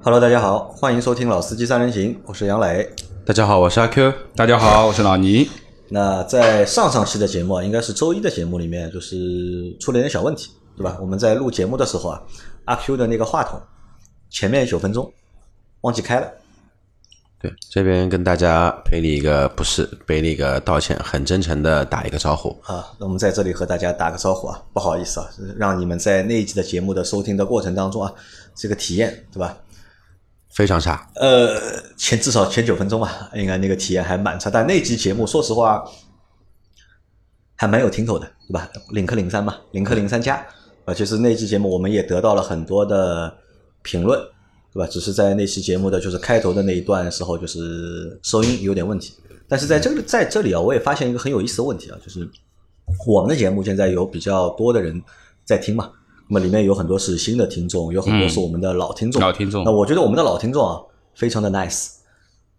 Hello，大家好，欢迎收听《老司机三人行》，我是杨磊。大家好，我是阿 Q。大家好，我是老倪。那在上上期的节目啊，应该是周一的节目里面，就是出了点小问题，对吧？我们在录节目的时候啊，阿 Q 的那个话筒前面九分钟忘记开了。对，这边跟大家赔礼一个不是，赔礼一个道歉，很真诚的打一个招呼啊。那我们在这里和大家打个招呼啊，不好意思啊，让你们在那一集的节目的收听的过程当中啊，这个体验对吧？非常差。呃，前至少前九分钟吧，应该那个体验还蛮差。但那期节目说实话还蛮有听头的，对吧？领克零三嘛，领克零三加啊，其实那期节目我们也得到了很多的评论。对吧？只是在那期节目的就是开头的那一段时候，就是收音有点问题。但是在这个在这里啊，我也发现一个很有意思的问题啊，就是我们的节目现在有比较多的人在听嘛，那么里面有很多是新的听众，有很多是我们的老听众。老听众。那我觉得我们的老听众啊，非常的 nice，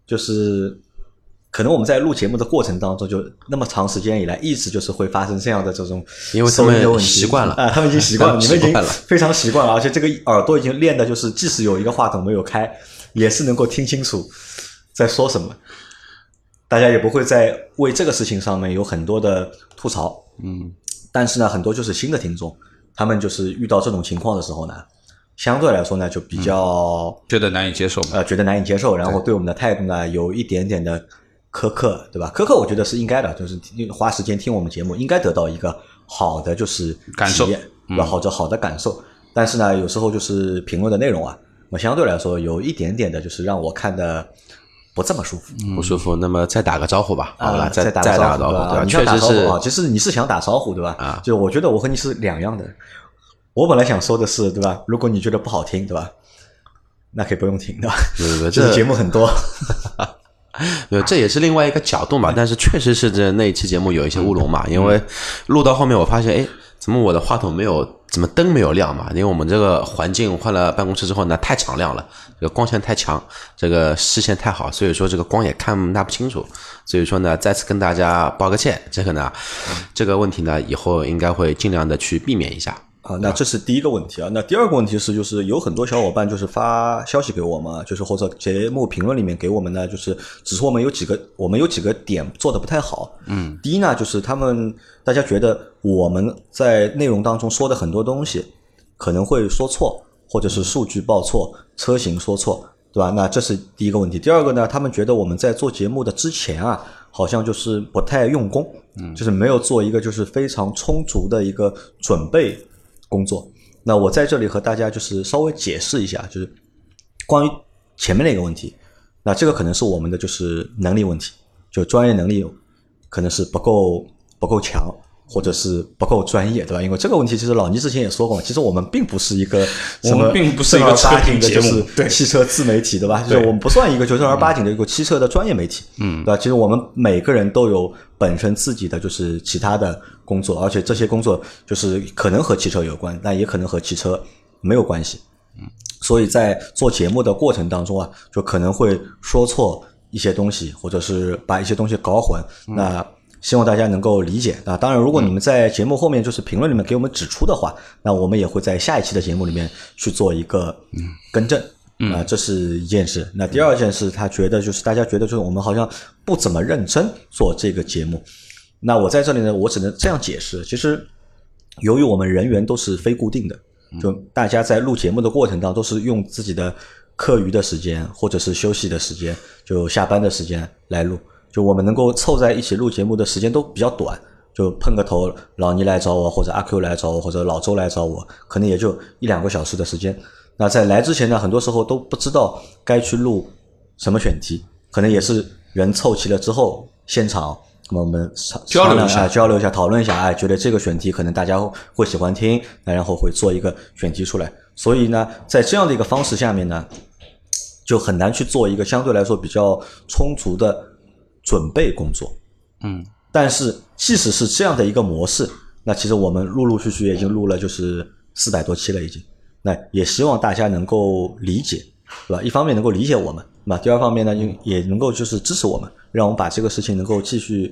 就是。可能我们在录节目的过程当中，就那么长时间以来，一直就是会发生这样的这种因为他们习惯了啊，他们已经习惯了，你们已经非常习惯了，而且这个耳朵已经练的，就是即使有一个话筒没有开，也是能够听清楚在说什么。大家也不会在为这个事情上面有很多的吐槽，嗯。但是呢，很多就是新的听众，他们就是遇到这种情况的时候呢，相对来说呢，就比较觉得难以接受，呃，觉得难以接受，然后对我们的态度呢，有一点点的。苛刻，对吧？苛刻，我觉得是应该的，就是花时间听我们节目，应该得到一个好的就是感受，对吧？好者好的感受。但是呢，有时候就是评论的内容啊，我相对来说有一点点的，就是让我看的不这么舒服，不舒服。那么再打个招呼吧，好吧，再打个招呼，对吧？确实是啊，其实你是想打招呼，对吧？啊，就我觉得我和你是两样的。我本来想说的是，对吧？如果你觉得不好听，对吧？那可以不用听，对吧？对对对，这节目很多。对，这也是另外一个角度嘛。但是确实是这那一期节目有一些乌龙嘛，因为录到后面我发现，哎，怎么我的话筒没有，怎么灯没有亮嘛？因为我们这个环境换了办公室之后呢，太敞亮了，这个光线太强，这个视线太好，所以说这个光也看那不清楚。所以说呢，再次跟大家报个歉，这个呢，这个问题呢，以后应该会尽量的去避免一下。啊，那这是第一个问题啊。那第二个问题是，就是有很多小伙伴就是发消息给我们，就是或者节目评论里面给我们呢，就是指出我们有几个我们有几个点做的不太好。嗯，第一呢，就是他们大家觉得我们在内容当中说的很多东西可能会说错，或者是数据报错、车型说错，对吧？那这是第一个问题。第二个呢，他们觉得我们在做节目的之前啊，好像就是不太用功，嗯，就是没有做一个就是非常充足的一个准备。工作，那我在这里和大家就是稍微解释一下，就是关于前面那个问题，那这个可能是我们的就是能力问题，就专业能力可能是不够不够强。或者是不够专业，对吧？因为这个问题，其实老倪之前也说过，其实我们并不是一个我们并不是一个正儿八经的，就是汽车自媒体，对吧？就是我们不算一个就正儿八经的一个汽车的专业媒体，嗯，对吧？其实我们每个人都有本身自己的就是其他的工作，而且这些工作就是可能和汽车有关，但也可能和汽车没有关系，嗯，所以在做节目的过程当中啊，就可能会说错一些东西，或者是把一些东西搞混，那。希望大家能够理解啊！当然，如果你们在节目后面就是评论里面给我们指出的话，那我们也会在下一期的节目里面去做一个更正啊，这是一件事。那第二件事，他觉得就是大家觉得就是我们好像不怎么认真做这个节目。那我在这里呢，我只能这样解释：其实由于我们人员都是非固定的，就大家在录节目的过程当中都是用自己的课余的时间或者是休息的时间，就下班的时间来录。就我们能够凑在一起录节目的时间都比较短，就碰个头，老倪来找我，或者阿 Q 来找我，或者老周来找我，可能也就一两个小时的时间。那在来之前呢，很多时候都不知道该去录什么选题，可能也是人凑齐了之后，现场我们交流一下，交流一下，讨论一下，哎，觉得这个选题可能大家会喜欢听，那然后会做一个选题出来。所以呢，在这样的一个方式下面呢，就很难去做一个相对来说比较充足的。准备工作，嗯，但是即使是这样的一个模式，那其实我们陆陆续续已经录了就是四百多期了，已经。那也希望大家能够理解，对吧？一方面能够理解我们，那第二方面呢，也也能够就是支持我们，让我们把这个事情能够继续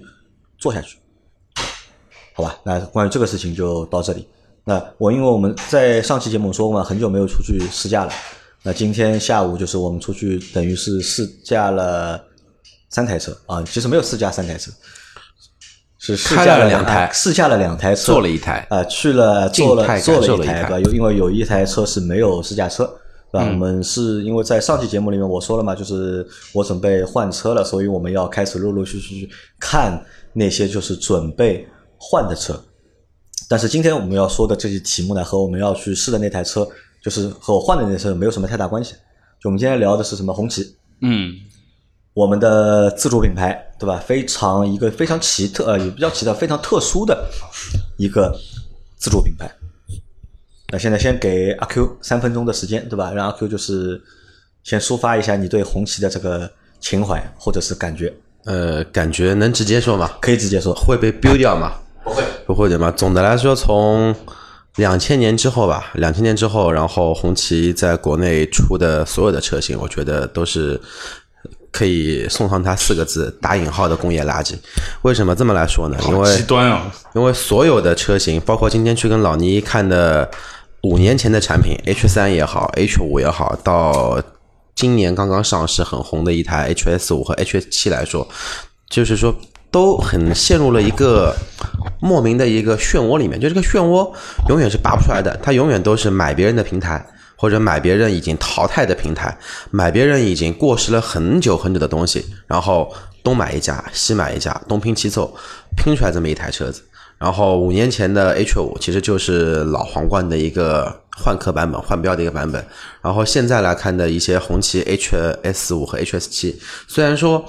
做下去，好吧？那关于这个事情就到这里。那我因为我们在上期节目说过嘛，很久没有出去试驾了。那今天下午就是我们出去，等于是试驾了三台车啊，其实没有试驾三台车，是试开驾了了两台试驾了两台车，坐了一台啊，去了做了做了一台因为有一台车是没有试驾车，对吧？嗯我们是因为在上期节目里面我说了嘛，就是我准备换车了，所以我们要开始陆陆续续看那些就是准备换的车。但是今天我们要说的这些题目呢，和我们要去试的那台车，就是和我换的那台车没有什么太大关系。就我们今天聊的是什么？红旗，嗯，我们的自主品牌，对吧？非常一个非常奇特，呃，也不叫奇特，非常特殊的一个自主品牌。那现在先给阿 Q 三分钟的时间，对吧？让阿 Q 就是先抒发一下你对红旗的这个情怀或者是感觉，呃，感觉能直接说吗？可以直接说。会被 biu 掉吗？不会，不会的嘛。总的来说，从两千年之后吧，两千年之后，然后红旗在国内出的所有的车型，我觉得都是可以送上它四个字打引号的工业垃圾。为什么这么来说呢？因为极端啊，因为所有的车型，包括今天去跟老倪看的五年前的产品，H 三也好，H 五也好，到今年刚刚上市很红的一台 HS 五和 H 七来说，就是说都很陷入了一个莫名的一个漩涡里面，就这个漩涡永远是拔不出来的，它永远都是买别人的平台。或者买别人已经淘汰的平台，买别人已经过时了很久很久的东西，然后东买一家，西买一家，东拼西凑，拼出来这么一台车子。然后五年前的 H 五其实就是老皇冠的一个换壳版本、换标的一个版本。然后现在来看的一些红旗 HS 五和 HS 七，虽然说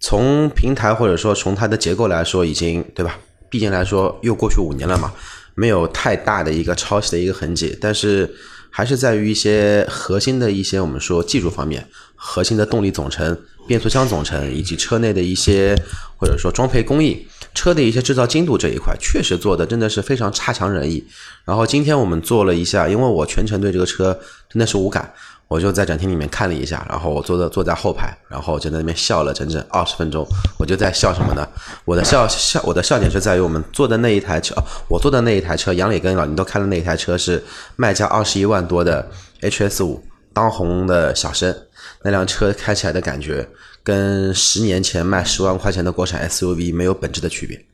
从平台或者说从它的结构来说，已经对吧？毕竟来说又过去五年了嘛，没有太大的一个抄袭的一个痕迹，但是还是在于一些核心的一些我们说技术方面，核心的动力总成、变速箱总成以及车内的一些或者说装配工艺、车的一些制造精度这一块，确实做的真的是非常差强人意。然后今天我们做了一下，因为我全程对这个车真的是无感。我就在展厅里面看了一下，然后我坐的坐在后排，然后就在那边笑了整整二十分钟。我就在笑什么呢？我的笑笑我的笑点是在于我们坐的那一台车，我坐的那一台车，杨磊跟老倪都开的那一台车是卖价二十一万多的 HS 五当红的小生，那辆车开起来的感觉跟十年前卖十万块钱的国产 SUV 没有本质的区别。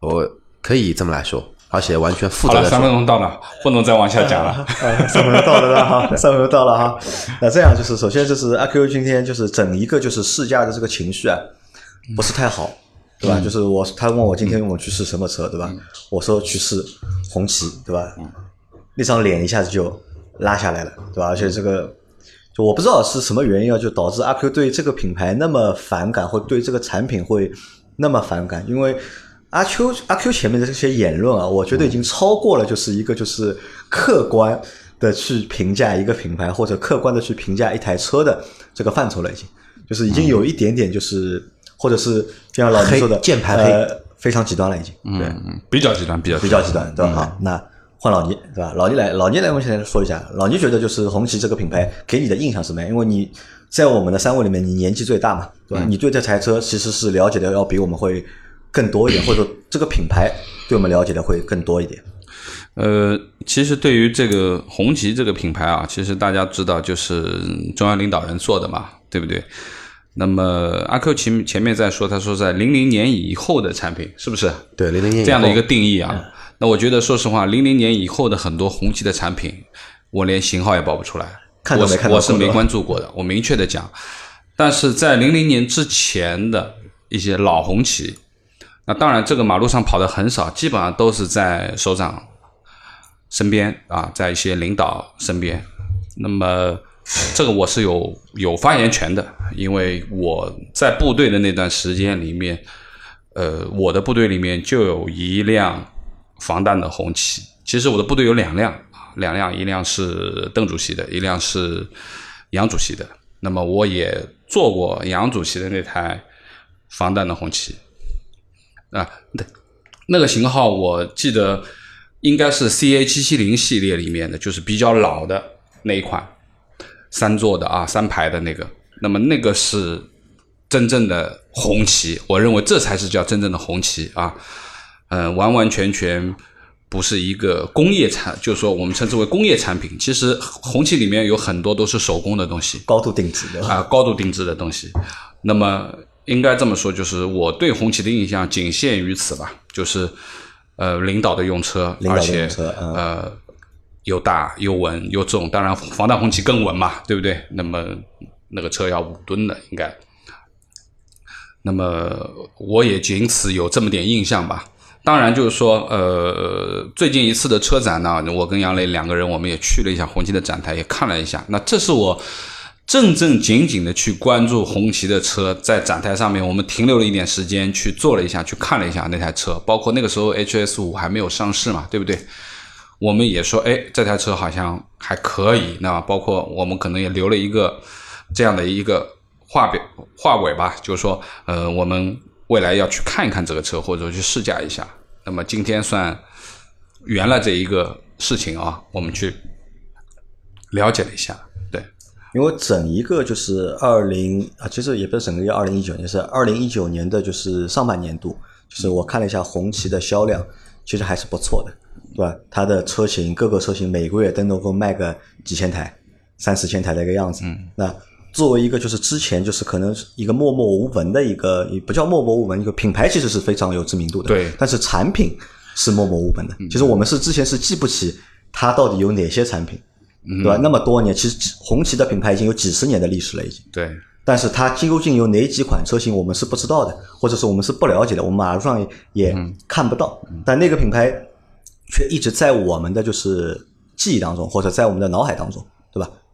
我可以这么来说，而且完全负好了，责的说三分。钟到了，不能再往下讲了。哎，三分钟到了了哈，三分钟到了哈。那这样就是，首先就是阿 Q 今天就是整一个就是试驾的这个情绪啊，不是太好，对吧？就是我他问我今天我去试什么车，对吧？我说去试红旗，对吧？那张脸一下子就拉下来了，对吧？而且这个就我不知道是什么原因啊，就导致阿 Q 对这个品牌那么反感，或对这个产品会那么反感，因为。阿 Q 阿 Q 前面的这些言论啊，我觉得已经超过了，就是一个就是客观的去评价一个品牌，或者客观的去评价一台车的这个范畴了，已经就是已经有一点点就是，或者是就像老倪说的键盘黑呃，非常极端了，已经对，嗯，比较极端，比较比较极端，对吧？好，那换老倪，对吧？老倪来，老倪来，我们现在说一下，老倪觉得就是红旗这个品牌给你的印象是什么样？因为你在我们的三位里面，你年纪最大嘛，对吧？你对这台车其实是了解的要比我们会更多一点，或者说这个品牌对我们了解的会更多一点。呃，其实对于这个红旗这个品牌啊，其实大家知道就是中央领导人做的嘛，对不对？那么阿 Q 前前面在说，他说在零零年以后的产品，是不是？对，零零年以后这样的一个定义啊。那我觉得，说实话，零零年以后的很多红旗的产品，我连型号也报不出来，看没看到我是没关注过的。我明确的讲，但是在零零年之前的一些老红旗，那当然这个马路上跑的很少，基本上都是在首长身边啊，在一些领导身边。那么这个我是有有发言权的，因为我在部队的那段时间里面，呃，我的部队里面就有一辆防弹的红旗。其实我的部队有两辆，两辆，一辆是邓主席的，一辆是杨主席的。那么我也坐过杨主席的那台防弹的红旗，啊，那那个型号我记得应该是 CA 七七零系列里面的，就是比较老的那一款，三座的啊，三排的那个。那么那个是真正的红旗，我认为这才是叫真正的红旗啊，嗯、完完全全不是一个工业产，就是说我们称之为工业产品。其实红旗里面有很多都是手工的东西，高度定制的啊，高度定制的东西。那么应该这么说，就是我对红旗的印象仅限于此吧，就是呃，领导的用车，而且嗯呃又大又稳又重，当然防弹红旗更稳嘛，对不对？那么那个车要五吨的应该。那么我也仅此有这么点印象吧。当然，就是说，呃，最近一次的车展呢，我跟杨磊两个人，我们也去了一下红旗的展台，也看了一下。那这是我正正经经的去关注红旗的车，在展台上面，我们停留了一点时间，去坐了一下，去看了一下那台车。包括那个时候 HS 五还没有上市嘛，对不对？我们也说，哎，这台车好像还可以。那包括我们可能也留了一个这样的一个话表话尾吧，就是说，呃，我们未来要去看一看这个车，或者说去试驾一下。那么今天算圆了这一个事情啊，我们去了解了一下。对，因为整一个就是二零啊，其实也不是整个月二零一九年，是二零一九年的就是上半年度，就是我看了一下红旗的销量，其实还是不错的，对吧？它的车型各个车型每个月都能够卖个几千台、三四千台的一个样子。嗯，那作为一个就是之前就是可能是一个默默无闻的一个，也不叫默默无闻，一个品牌其实是非常有知名度的，对但是产品是默默无闻的。其实我们是之前是记不起它到底有哪些产品，对吧？那么多年，其实红旗的品牌已经有几十年的历史了，已经。对，但是它究竟有哪几款车型，我们是不知道的，或者是我们是不了解的，我们马路上也看不到。但那个品牌却一直在我们的就是记忆当中，或者在我们的脑海当中？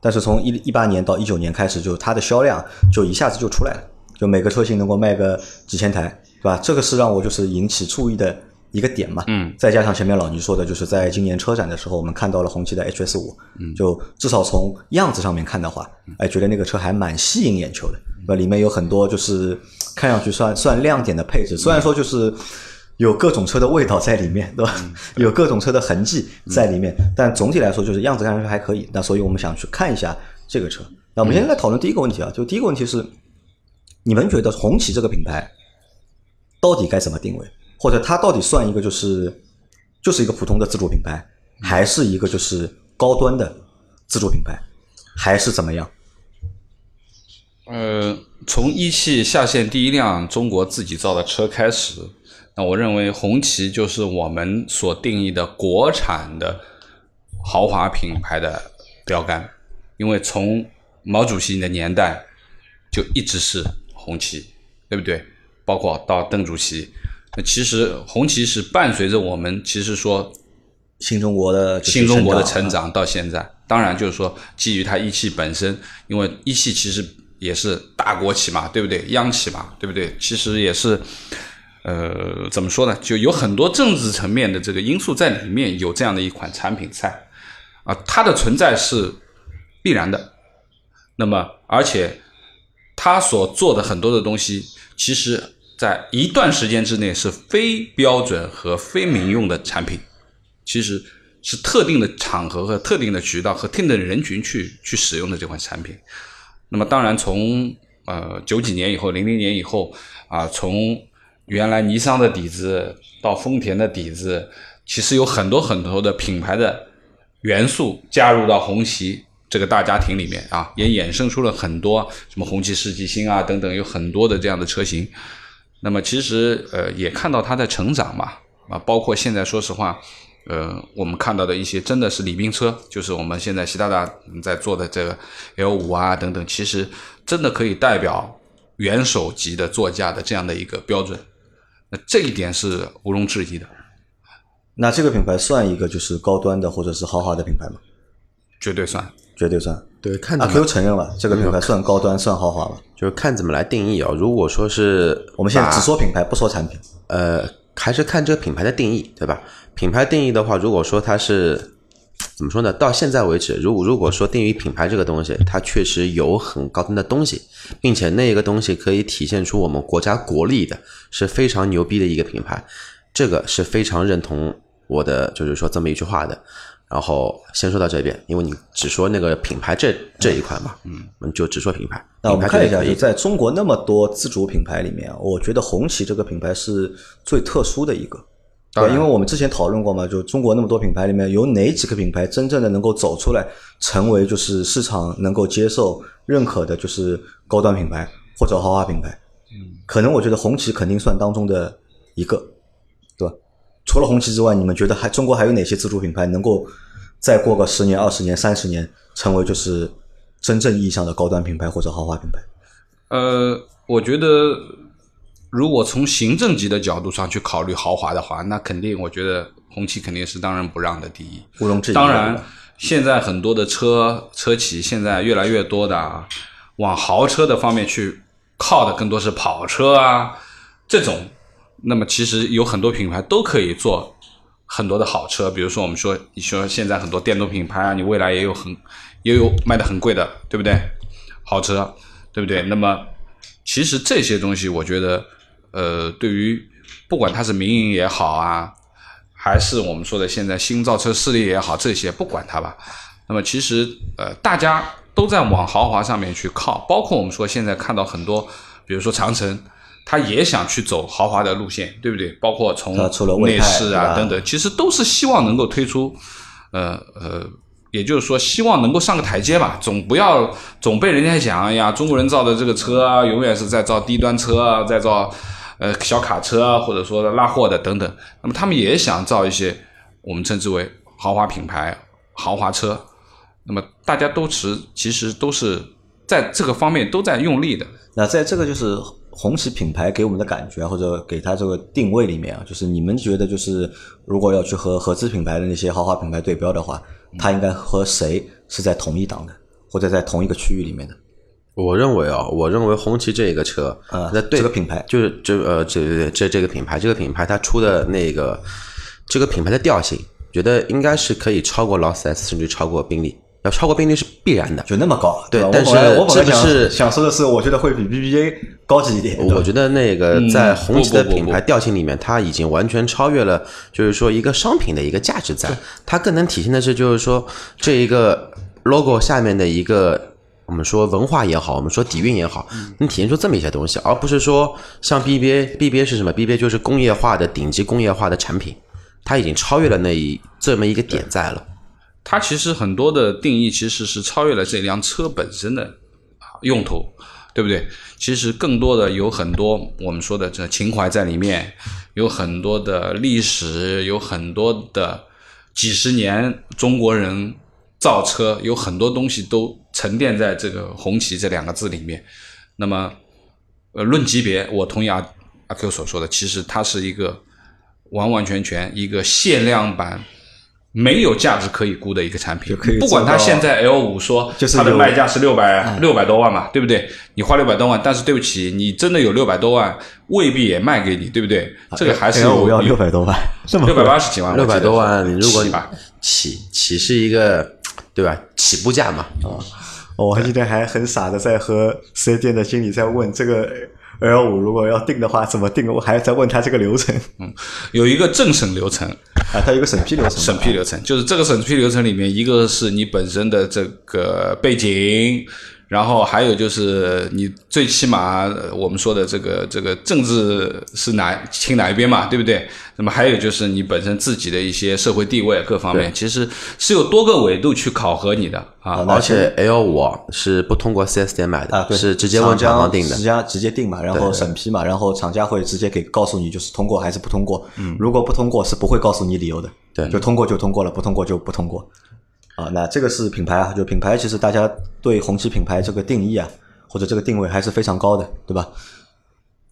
但是从一一八年到一九年开始，就它的销量就一下子就出来了，就每个车型能够卖个几千台，对吧？这个是让我就是引起注意的一个点嘛。嗯，再加上前面老倪说的，就是在今年车展的时候，我们看到了红旗的 HS 五，嗯，就至少从样子上面看的话，哎，觉得那个车还蛮吸引眼球的，对吧？里面有很多就是看上去算算亮点的配置，虽然说就是有各种车的味道在里面，对吧？有各种车的痕迹在里面，但总体来说就是样子看上去还可以。那所以我们想去看一下这个车。那我们现在来讨论第一个问题啊，就第一个问题是，你们觉得红旗这个品牌到底该怎么定位，或者它到底算一个就是就是一个普通的自主品牌，还是一个就是高端的自主品牌，还是怎么样？呃，从一汽下线第一辆中国自己造的车开始，那我认为红旗就是我们所定义的国产的豪华品牌的标杆，因为从毛主席的年代就一直是红旗，对不对？包括到邓主席，那其实红旗是伴随着我们，其实说新中国的新中国的成成长到现在，当然就是说基于它一汽本身，因为一汽其实也是大国企嘛，对不对？央企嘛，对不对？其实也是，呃，怎么说呢？就有很多政治层面的这个因素在里面，有这样的一款产品在啊，它的存在是必然的。那么，而且它所做的很多的东西，其实在一段时间之内是非标准和非民用的产品。其实是特定的场合和特定的渠道和特定的人群去去使用的这款产品。那么当然从呃九几年以后、零零年以后啊，从原来尼桑的底子到丰田的底子，其实有很多很多的品牌的元素加入到红旗这个大家庭里面啊，也衍生出了很多什么红旗世纪星啊等等，有很多的这样的车型。那么其实呃也看到它在成长嘛啊，包括现在说实话。呃，我们看到的一些真的是礼宾车，就是我们现在习大大在做的这个 L 五啊等等，其实真的可以代表元首级的座驾的这样的一个标准，那这一点是毋庸置疑的，那这个品牌算一个就是高端的或者是豪华的品牌吗？绝对算。绝对算。对，看阿 Q 承认了，这个品牌算高端算豪华了？就是看怎么来定义啊。如果说是我们现在只说品牌，不说产品。呃，还是看这个品牌的定义，对吧？品牌定义的话，如果说它是怎么说呢？到现在为止，如果如果说定义品牌这个东西，它确实有很高端的东西，并且那个东西可以体现出我们国家国力的，是非常牛逼的一个品牌，这个是非常认同我的，就是说这么一句话的。然后先说到这边，因为你只说那个品牌这这一块嘛，嗯，我们就只说品牌。那我们看一下，在中国那么多自主品牌里面啊，我觉得红旗这个品牌是最特殊的一个，对，因为我们之前讨论过嘛，就中国那么多品牌里面，有哪几个品牌真正的能够走出来，成为就是市场能够接受、认可的，就是高端品牌或者豪华品牌？嗯，可能我觉得红旗肯定算当中的一个，对吧？除了红旗之外，你们觉得还中国还有哪些自主品牌能够再过个十年、二十年、三十年，成为就是真正意义上的高端品牌或者豪华品牌？呃，我觉得。如果从行政级的角度上去考虑豪华的话，那肯定我觉得红旗肯定是当仁不让的第一。毋庸置疑。当然，现在很多的车车企现在越来越多的啊往豪车的方面去靠的更多是跑车啊这种。那么其实有很多品牌都可以做很多的好车，比如说我们说你说现在很多电动品牌啊，你未来也有很也有卖的很贵的，对不对？豪车，对不对？那么其实这些东西，我觉得。呃，对于不管它是民营也好啊，还是我们说的现在新造车势力也好，这些不管它吧。那么其实呃，大家都在往豪华上面去靠，包括我们说现在看到很多，比如说长城，它也想去走豪华的路线，对不对？包括从内饰啊等等，其实都是希望能够推出，呃呃，也就是说希望能够上个台阶吧，总不要总被人家讲，哎呀，中国人造的这个车啊，永远是在造低端车啊，在造。呃，小卡车啊，或者说拉货的等等，那么他们也想造一些我们称之为豪华品牌、豪华车。那么大家都持，其实都是在这个方面都在用力的。那在这个就是红旗品牌给我们的感觉，或者给它这个定位里面啊，就是你们觉得，就是如果要去和合资品牌的那些豪华品牌对标的话，它应该和谁是在同一档的，或者在同一个区域里面的？我认为啊，我认为红旗这个车，呃，这个品牌就是这呃，这这这个品牌，这个品牌它出的那个这个品牌的调性，觉得应该是可以超过劳斯莱斯，甚至超过宾利，要超过宾利是必然的，就那么高。对，但是这个是想说的是，我觉得会比 BBA 高级一点。我觉得那个在红旗的品牌调性里面，它已经完全超越了，就是说一个商品的一个价值在，它更能体现的是，就是说这一个 logo 下面的一个。我们说文化也好，我们说底蕴也好，能体现出这么一些东西，而不是说像 BBA，BBA 是什么？BBA 就是工业化的顶级工业化的产品，它已经超越了那一这么一个点在了。它其实很多的定义其实是超越了这辆车本身的用途，对不对？其实更多的有很多我们说的这情怀在里面，有很多的历史，有很多的几十年中国人。造车有很多东西都沉淀在这个“红旗”这两个字里面。那么，呃，论级别，我同意阿阿 Q 所说的，其实它是一个完完全全一个限量版。没有价值可以估的一个产品，不管它现在 L 五说它的卖价是六百六百多万嘛，对不对？你花六百多万，但是对不起，你真的有六百多万，未必也卖给你，对不对？这个还是 L 五要六百多万，六百八十几万，六百多万，如果你起起是一个对吧？起步价嘛。啊，我还记得还很傻的在和四 S 店的经理在问这个。L 五如果要定的话，怎么定？我还要再问他这个流程。嗯，有一个政审流程啊，它有一个审批流程。审批流程就是这个审批流程里面，一个是你本身的这个背景。然后还有就是你最起码我们说的这个这个政治是哪亲哪一边嘛，对不对？那么还有就是你本身自己的一些社会地位各方面，其实是有多个维度去考核你的啊。而且 L 五是不通过四 S 店买的，啊是直接问厂方定的，直接直接定嘛，然后审批嘛，然后厂家会直接给告诉你就是通过还是不通过。嗯，如果不通过是不会告诉你理由的，对，就通过就通过了，不通过就不通过。啊，那这个是品牌啊，就品牌，其实大家对红旗品牌这个定义啊，或者这个定位还是非常高的，对吧？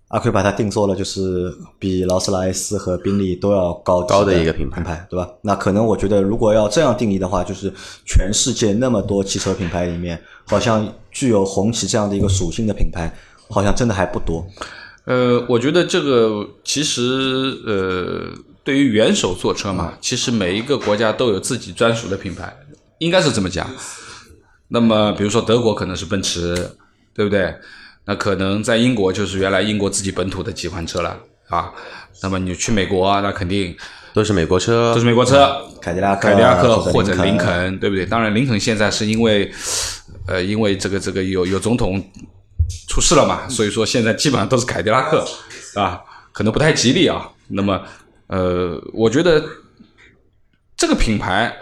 阿奎把它定做了，就是比劳斯莱斯和宾利都要高高的一个品牌，对吧？那可能我觉得，如果要这样定义的话，就是全世界那么多汽车品牌里面，好像具有红旗这样的一个属性的品牌，好像真的还不多。呃，我觉得这个其实呃，对于元首坐车嘛，其实每一个国家都有自己专属的品牌。应该是这么讲。那么，比如说德国可能是奔驰，对不对？那可能在英国就是原来英国自己本土的几款车了啊。那么你去美国，那肯定都是美国车，都是美国车，凯迪拉克、凯迪拉克或者林肯，对不对？当然，林肯现在是因为呃，因为这个这个有有总统出事了嘛，所以说现在基本上都是凯迪拉克啊，可能不太吉利啊。那么呃，我觉得这个品牌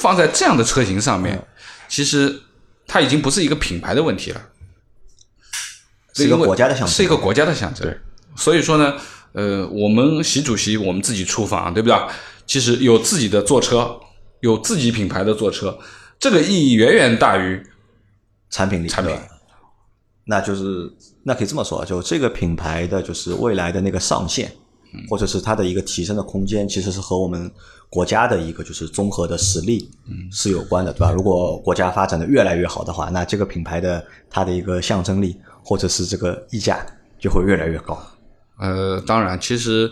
放在这样的车型上面，其实它已经不是一个品牌的问题了，是一个国家的象征是一个国家的象征。对，所以说呢，呃，我们习主席我们自己出访，对不对？其实有自己的坐车，有自己品牌的坐车，这个意义远远大于产品力，产品。那就是那可以这么说，就这个品牌的就是未来的那个上限，嗯或者是它的一个提升的空间，其实是和我们国家的一个就是综合的实力是有关的，对吧？如果国家发展的越来越好的话，那这个品牌的它的一个象征力或者是这个溢价就会越来越高。呃，当然，其实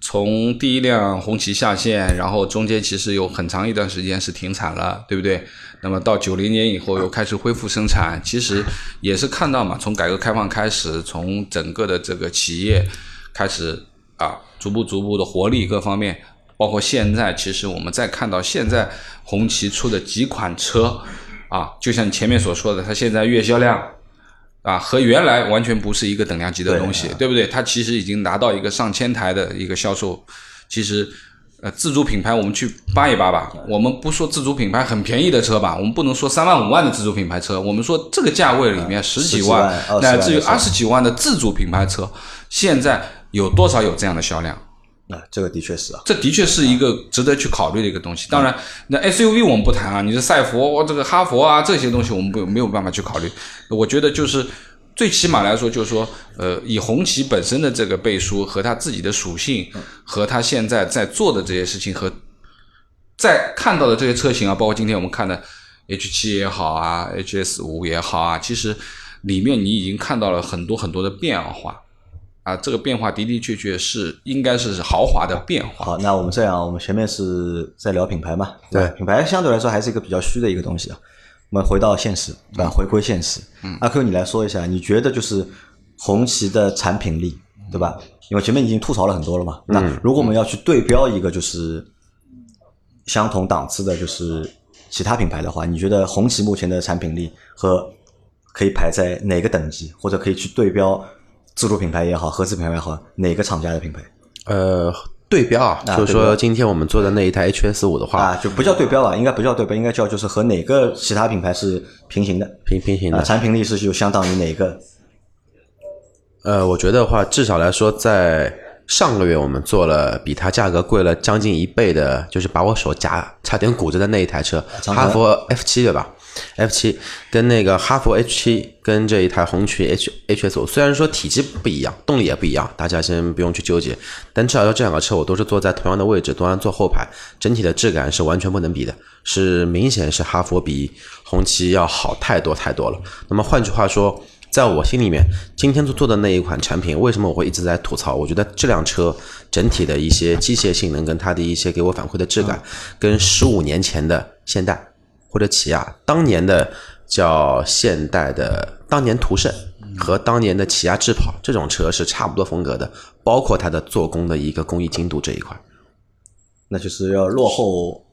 从第一辆红旗下线，然后中间其实有很长一段时间是停产了，对不对？那么到九零年以后又开始恢复生产，其实也是看到嘛，从改革开放开始，从整个的这个企业开始啊，逐步逐步的活力各方面，包括现在，其实我们再看到现在红旗出的几款车啊，就像前面所说的，它现在月销量。啊，和原来完全不是一个等量级的东西，对不对？它其实已经拿到一个上千台的一个销售。其实，呃，自主品牌我们去扒一扒吧。我们不说自主品牌很便宜的车吧，我们不能说三万五万的自主品牌车，我们说这个价位里面十几十几万乃至于二十几万的自主品牌车，现在有多少有这样的销量？啊、这个的确是啊，这的确是一个值得去考虑的一个东西。当然，那 SUV 我们不谈啊，你是赛佛、这个哈佛啊这些东西，我们不没有办法去考虑。我觉得就是最起码来说，就是说，呃，以红旗本身的这个背书和它自己的属性，和它现在在做的这些事情，和在看到的这些车型啊，包括今天我们看的 H 七也好啊，HS 五也好啊，其实里面你已经看到了很多很多的变化。啊，这个变化的的确确是应该是豪华的变化。好，那我们这样，我们前面是在聊品牌嘛，吧对品牌相对来说还是一个比较虚的一个东西啊。我们回到现实，对吧？回归现实。嗯，阿 Q，你来说一下，你觉得就是红旗的产品力，对吧？因为前面已经吐槽了很多了嘛。那如果我们要去对标一个就是相同档次的，就是其他品牌的话，你觉得红旗目前的产品力和可以排在哪个等级，或者可以去对标自主品牌也好，合资品牌也好，哪个厂家的品牌？呃，对标啊，就是说今天我们做的那一台 HS 五的话，啊，就不叫对标了，应该不叫对标，应该叫就是和哪个其他品牌是平行的，啊，平平行的。产品力是就相当于哪个？呃，我觉得话，至少来说，在上个月我们做了比它价格贵了将近一倍的，就是把我手夹差点骨折的那一台车，哈佛 F 七对吧？F 七跟那个哈佛 H 七跟这一台红旗 H HS 五，虽然说体积不一样，动力也不一样，大家先不用去纠结，但至少说这两个车我都是坐在同样的位置，都然坐后排，整体的质感是完全不能比的，是明显是哈佛比红旗要好太多太多了。那么换句话说。在我心里面，今天做做的那一款产品，为什么我会一直在吐槽？我觉得这辆车整体的一些机械性能跟它的一些给我反馈的质感，跟十五年前的现代或者起亚当年的叫现代的当年途胜和当年的起亚智跑这种车是差不多风格的，包括它的做工的一个工艺精度这一块，那就是要落后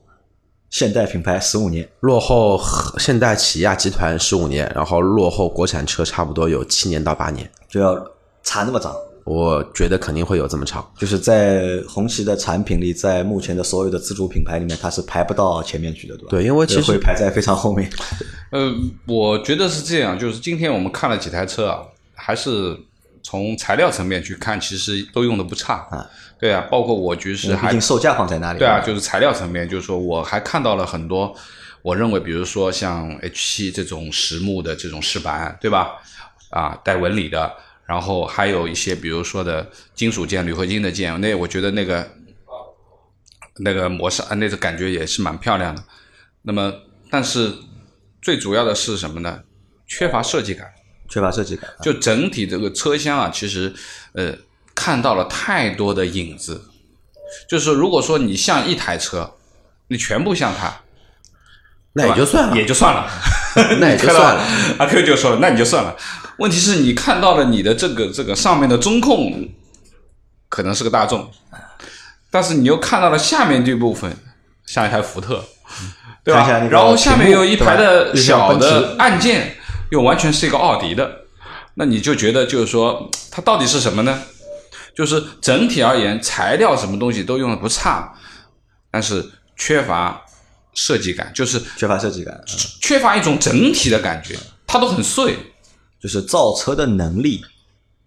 现代品牌十五年。落后现代起亚集团十五年，然后落后国产车差不多有七年到八年，就要差那么长，我觉得肯定会有这么长。就是在红旗的产品里，在目前的所有的自主品牌里面，它是排不到前面去的，对吧？对因为其实会排在非常后面。呃，我觉得是这样，就是今天我们看了几台车啊，还是从材料层面去看，其实都用的不差啊。对啊，包括我就是毕还竟售价放在那里。对啊，就是材料层面，就是说我还看到了很多，我认为比如说像 H 七这种实木的这种饰板，对吧？啊，带纹理的，然后还有一些比如说的金属件、铝合金的件，那我觉得那个那个模式啊，那个感觉也是蛮漂亮的。那么，但是最主要的是什么呢？缺乏设计感。缺乏设计感。就整体这个车厢啊，其实呃看到了太多的影子。就是，如果说你像一台车，你全部像它，那也就算了，也就算了，那也就算了。阿 Q 就说了，那你就算了。问题是你看到了你的这个这个上面的中控可能是个大众，但是你又看到了下面这部分像一台福特，对吧然后下面有一排的小的按键，又完全是一个奥迪的，那你就觉得就是说它到底是什么呢？就是整体而言，材料什么东西都用的不差，但是缺乏设计感，就是缺乏设计感，嗯缺乏一种整体的感觉，它都很碎。就是造车的能力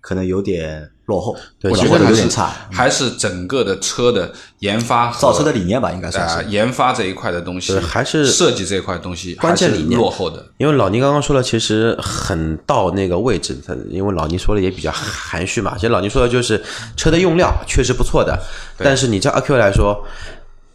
可能有点落后，或者或者对其实还是有点差。还是整个的车的研发和造车的理念吧，应该算呃是。研发这一块的东西，还是设计这一块东西关键理念落后的。因为老倪刚刚说了，其实很到那个位置，他因为老倪说的也比较含蓄嘛。其实老倪说的就是车的用料确实不错的，但是你叫阿 Q 来说，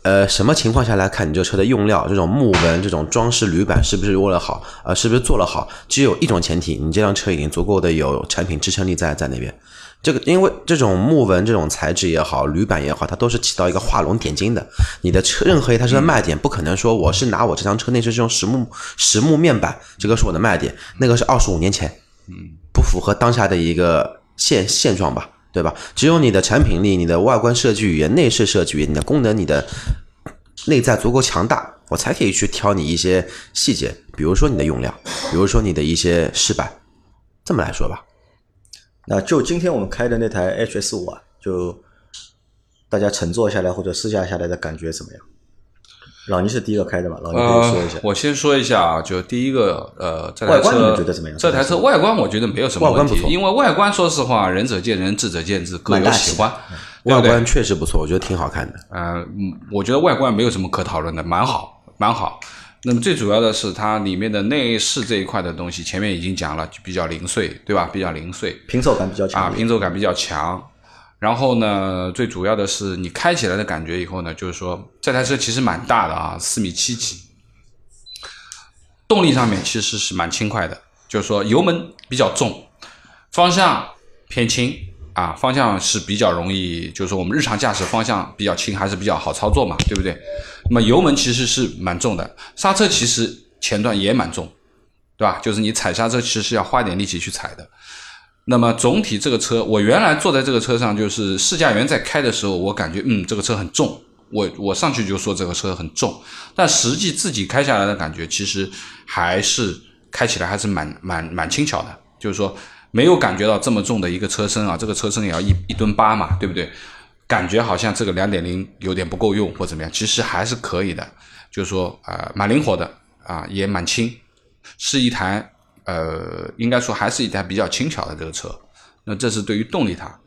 呃，什么情况下来看你这车的用料，这种木纹、这种装饰铝板是不是握了好，呃，是不是做了好？只有一种前提，你这辆车已经足够的有产品支撑力在在那边。这个因为这种木纹这种材质也好，铝板也好，它都是起到一个画龙点睛的。你的车任何一台车的卖点，不可能说我是拿我这辆车内饰这种实木实木面板，这个是我的卖点，那个是二十五年前，嗯，不符合当下的一个现现状吧，对吧？只有你的产品力、你的外观设计语言、内饰设计语言、你的功能、你的内在足够强大，我才可以去挑你一些细节，比如说你的用料，比如说你的一些饰板，这么来说吧。那就今天我们开的那台 HS 五啊，就大家乘坐下来或者试驾下来的感觉怎么样？老倪是第一个开的嘛，老倪可以说一下。呃，我先说一下啊，就第一个，呃，这台外观你车们觉得怎么样这台车外观我觉得没有什么问题，外观不错因为外观说实话，仁者见仁，智者见智，各有喜欢，对对外观确实不错，我觉得挺好看的。呃，嗯，我觉得外观没有什么可讨论的，蛮好，蛮好。那么最主要的是它里面的内饰这一块的东西，前面已经讲了，就比较零碎，对吧？比较零碎拼凑感比较啊，强啊，拼凑感比较强。然后呢，最主要的是你开起来的感觉以后呢，就是说这台车其实蛮大的啊，四米七几，动力上面其实是蛮轻快的，就是说油门比较重，方向偏轻啊，方向是比较容易，就是说我们日常驾驶方向比较轻，还是比较好操作嘛，对不对？那么油门其实是蛮重的，刹车其实前段也蛮重，对吧？就是你踩刹车其实是要花点力气去踩的。那么总体这个车，我原来坐在这个车上，就是试驾员在开的时候，我感觉嗯这个车很重，我我上去就说这个车很重，但实际自己开下来的感觉，其实还是开起来还是蛮蛮蛮轻巧的，就是说没有感觉到这么重的一个车身啊，这个车身也要一一吨八嘛，对不对？感觉好像这个两点零有点不够用或怎么样，其实还是可以的，就是说啊、呃蛮灵活的啊、也蛮轻，是一台呃应该说还是一台比较轻巧的这个车。那这是对于动力它，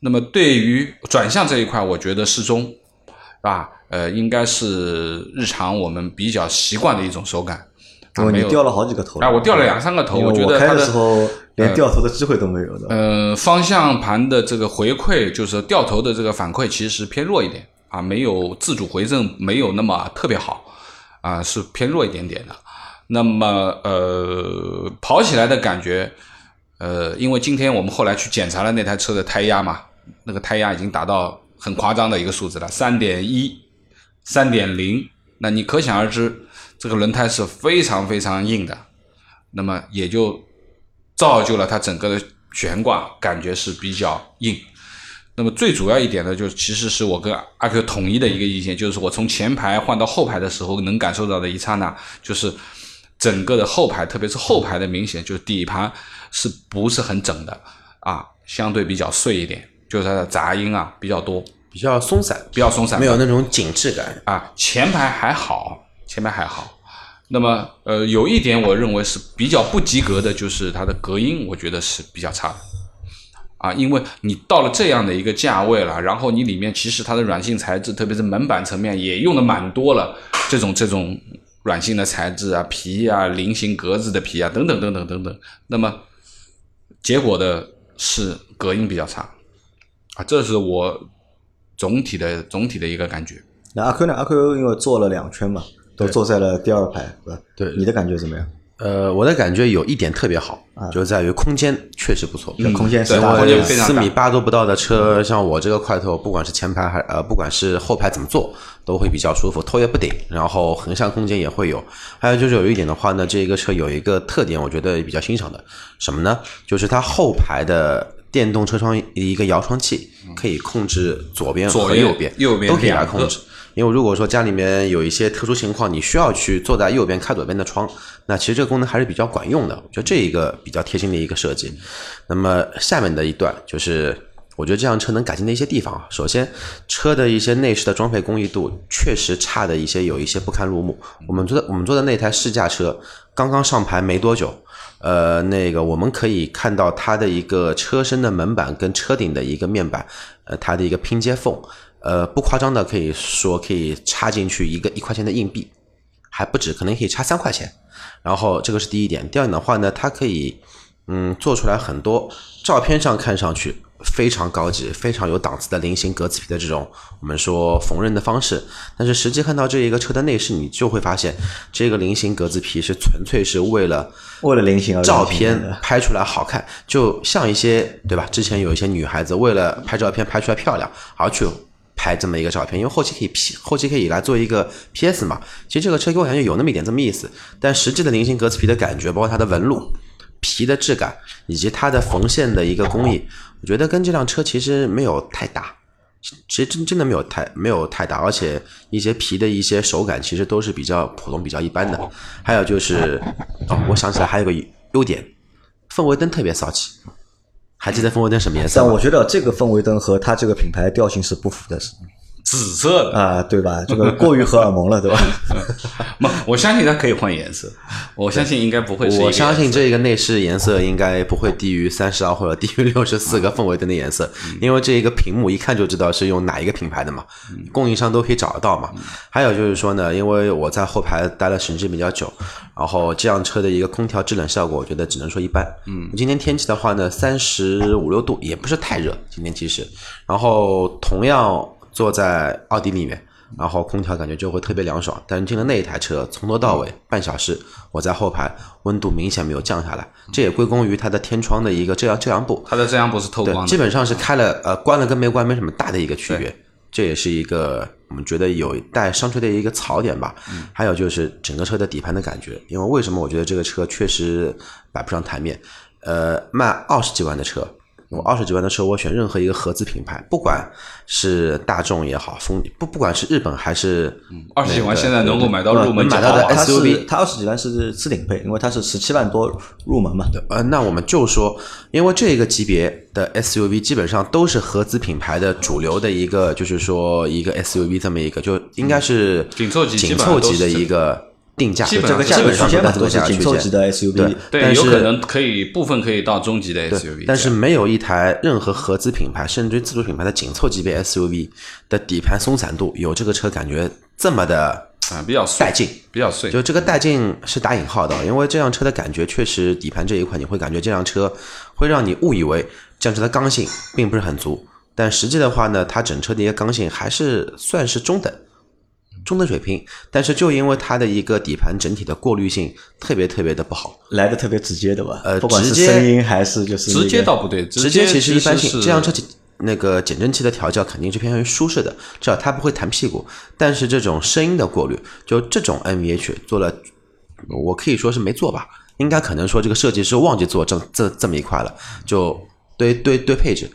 那么对于转向这一块，我觉得适中，是吧？呃，应该是日常我们比较习惯的一种手感。你掉了好几个头了。啊，我掉了两三个头，我觉得开的时候连掉头的机会都没有的。呃，方向盘的这个回馈，就是掉头的这个反馈，其实偏弱一点啊，没有自主回正，没有那么特别好啊，是偏弱一点点的。那么呃，跑起来的感觉，呃，因为今天我们后来去检查了那台车的胎压嘛，那个胎压已经达到很夸张的一个数字了，三点一、三点零，那你可想而知，这个轮胎是非常非常硬的，那么也就造就了它整个的悬挂感觉是比较硬。那么最主要一点呢，就是其实是我跟阿 Q 统一的一个意见，就是我从前排换到后排的时候，能感受到的一刹那，就是整个的后排，特别是后排的明显就是底盘是不是很整的啊，相对比较碎一点，就是它的杂音啊比较多，比较松散，比较松散，没有那种紧致感。啊，前排还好，前排还好。那么，呃，有一点我认为是比较不及格的，就是它的隔音，我觉得是比较差的。啊，因为你到了这样的一个价位了，然后你里面其实它的软性材质，特别是门板层面也用的蛮多了，这种这种软性的材质啊，皮啊，菱形格子的皮啊，等等等等等等。那么结果的是隔音比较差，啊，这是我总体的总体的一个感觉。那阿 Q 呢？阿 Q 因为坐了两圈嘛，都坐在了第二排，对吧？对你的感觉怎么样？呃，我的感觉有一点特别好，就在于空间确实不错。嗯空间是大的空间非常四米八都不到的车，像我这个块头，不管是前排还呃，不管是后排怎么坐，都会比较舒服，头也不顶，然后横向空间也会有。还有就是有一点的话呢，这个车有一个特点，我觉得比较欣赏的，什么呢？就是它后排的电动车窗一个摇窗器，可以控制左边和右边，右边都可以来控制。因为如果说家里面有一些特殊情况，你需要去坐在右边开左边的窗，那其实这个功能还是比较管用的。我觉得这一个比较贴心的一个设计。那么下面的一段就是我觉得这辆车能改进的一些地方啊，首先车的一些内饰的装配工艺度确实差的一些有一些不堪入目。我们坐的我们坐的那台试驾车刚刚上牌没多久，呃，那个我们可以看到它的一个车身的门板跟车顶的一个面板，呃，它的一个拼接缝，呃，不夸张的可以说可以插进去一个一块钱的硬币，还不止，可能可以插三块钱。然后这个是第一点，第二点的话呢，它可以嗯做出来很多照片上看上去非常高级、非常有档次的菱形格子皮的这种我们说缝纫的方式，但是实际看到这一个车的内饰，你就会发现这个菱形格子皮是纯粹是为了为了菱形照片拍出来好看，就像一些对吧？之前有一些女孩子为了拍照片拍出来漂亮，而去拍这么一个照片，因为后期可以 P，后期可以来做一个 PS 嘛。其实这个车给我感觉有那么一点这么意思，但实际的菱形格子皮的感觉，包括它的纹路、皮的质感以及它的缝线的一个工艺，我觉得跟这辆车其实没有太大。其实真真的没有太没有太大，而且一些皮的一些手感其实都是比较普通、比较一般的。还有就是，哦，我想起来还有个优点，氛围灯特别骚气。还记得氛围灯什么颜色？但我觉得这个氛围灯和它这个品牌调性是不符的，是紫色的，啊，对吧？这个过于荷尔蒙了，对吧？不，我相信它可以换颜色，我相信应该不会是我相信这个内饰颜色应该不会低于三十二或者低于六十四个氛围灯的颜色，因为这一个屏幕一看就知道是用哪一个品牌的嘛，供应商都可以找得到嘛。还有就是说呢，因为我在后排待了时间比较久，然后这辆车的一个空调制冷效果，我觉得只能说一般。嗯，今天天气的话呢，三十五六度，也不是太热，今天其实，然后同样坐在奥迪里面。然后空调感觉就会特别凉爽，但是进了那一台车，从头到尾半小时，我在后排温度明显没有降下来，这也归功于它的天窗的一个遮阳遮阳布，它的遮阳布是透对，光的，基本上是开了呃关了跟没关没什么大的一个区别，这也是一个我们觉得有待商榷的一个槽点吧。还有就是整个车的底盘的感觉，因为为什么我觉得这个车确实摆不上台面？呃，卖二十几万的车。我二十几万的车，我选任何一个合资品牌，不管是大众也好，丰不不管是日本还是二十几万现在能够买到入门买到的 SUV 它二十几万是次顶配，因为它是十七万多入门嘛。呃，那我们就说，因为这个级别的 SUV 基本上都是合资品牌的主流的一个，就是说一个 SUV 这么一个，就应该是紧凑级紧凑级的一个定价，基本上这个价格基本上区间嘛，都是紧凑级的 SUV 对。对，但是有可能可以部分可以到中级的 SUV，但是没有一台任何合资品牌，甚至于自主品牌的紧凑级别 SUV 的底盘松散度有这个车感觉这么的啊比较碎带劲。比较碎，就这个带劲是打引号的，因为这辆车的感觉确实底盘这一块，你会感觉这辆车会让你误以为这辆车的刚性并不是很足，但实际的话呢，它整车的一个刚性还是算是中等。中等水平，但是就因为它的一个底盘整体的过滤性特别特别的不好，来的特别直接的吧？呃不管是直接声音还是就是那个直接倒不对，直接其实一般性。这辆车其那个减震器的调教肯定是偏向于舒适的，至少它不会弹屁股。但是这种声音的过滤，就这种 NVH 做了，我可以说是没做吧，应该可能说这个设计师忘记做这这这么一块了，就对对对配置，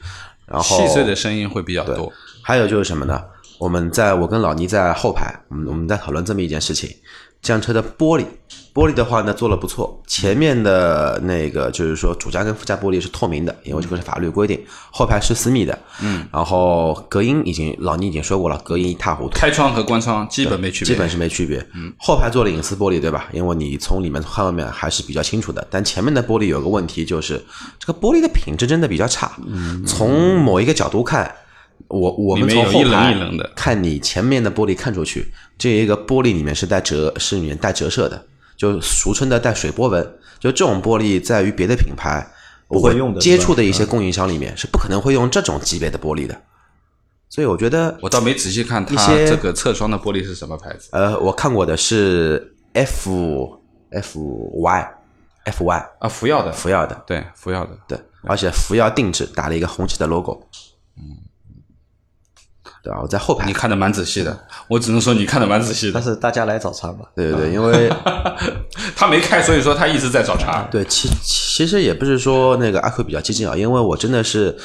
然后细碎的声音会比较多。还有就是什么呢？我们在我跟老倪在后排，我们我们在讨论这么一件事情。这辆车的玻璃，玻璃的话呢做的不错，前面的那个就是说主驾跟副驾玻璃是透明的，因为这个是法律规定。后排是私密的，嗯，然后隔音已经老倪已经说过了，隔音一塌糊涂，开窗和关窗基本没区别，基本是没区别。嗯，后排做了隐私玻璃，对吧？因为你从里面看外面还是比较清楚的。但前面的玻璃有个问题，就是这个玻璃的品质真的比较差。嗯，从某一个角度看。我我们从后排看你前面的玻璃看出去，这一个玻璃里面是带折，是里面带折射的，就俗称的带水波纹。就这种玻璃，在于别的品牌不会用的接触的一些供应商里面是不可能会用这种级别的玻璃的。所以我觉得我倒没仔细看它这个侧窗的玻璃是什么牌子。呃，我看过的是 F F Y F Y 啊？福耀的，福耀的，对，福耀的，对，而且福耀定制打了一个红旗的 logo，嗯，对啊，我在后排你，看的蛮仔细的，我只能说你看的蛮仔细的。但是大家来找茬吧。对对对，因为 他没开，所以说他一直在找茬。对其其实也不是说那个阿 Q 比较激进啊，因为我真的是。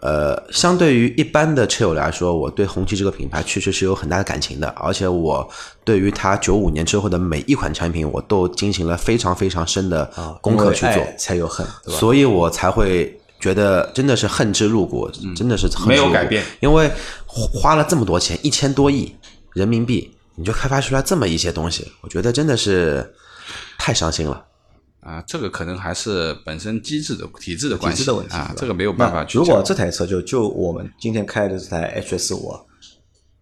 呃，相对于一般的车友来说，我对红旗这个品牌确实是有很大的感情的，而且我对于它九五年之后的每一款产品，我都进行了非常非常深的啊，功课去做才有恨，对吧？所以我才会觉得真的是恨之入骨，真的是恨之入骨没有改变，因为花了这么多钱，一千多亿人民币，你就开发出来这么一些东西，我觉得真的是太伤心了。啊，这个可能还是本身机制的体制的关系体制的问题，啊这个没有办法去讲。如果这台车就就我们今天开的这台 HS 五，啊